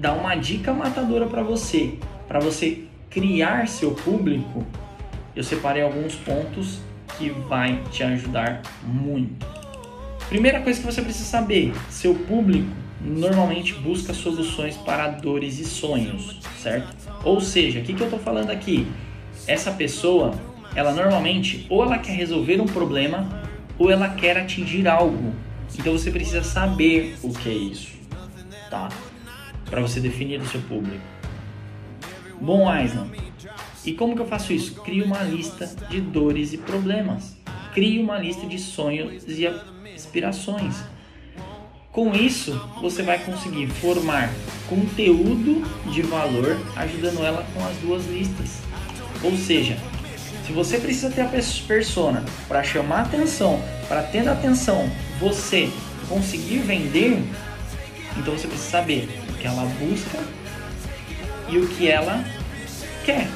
dar uma dica matadora para você, para você criar seu público, eu separei alguns pontos que vai te ajudar muito. Primeira coisa que você precisa saber, seu público normalmente busca soluções para dores e sonhos, certo? Ou seja, o que, que eu estou falando aqui? Essa pessoa, ela normalmente ou ela quer resolver um problema ou ela quer atingir algo. Então você precisa saber o que é isso, tá? Para você definir o seu público. Bom, Aislan, e como que eu faço isso? Crio uma lista de dores e problemas. Crio uma lista de sonhos e aspirações. Com isso, você vai conseguir formar conteúdo de valor ajudando ela com as duas listas. Ou seja, se você precisa ter a persona para chamar atenção, para tendo atenção, você conseguir vender, então você precisa saber o que ela busca e o que ela quer.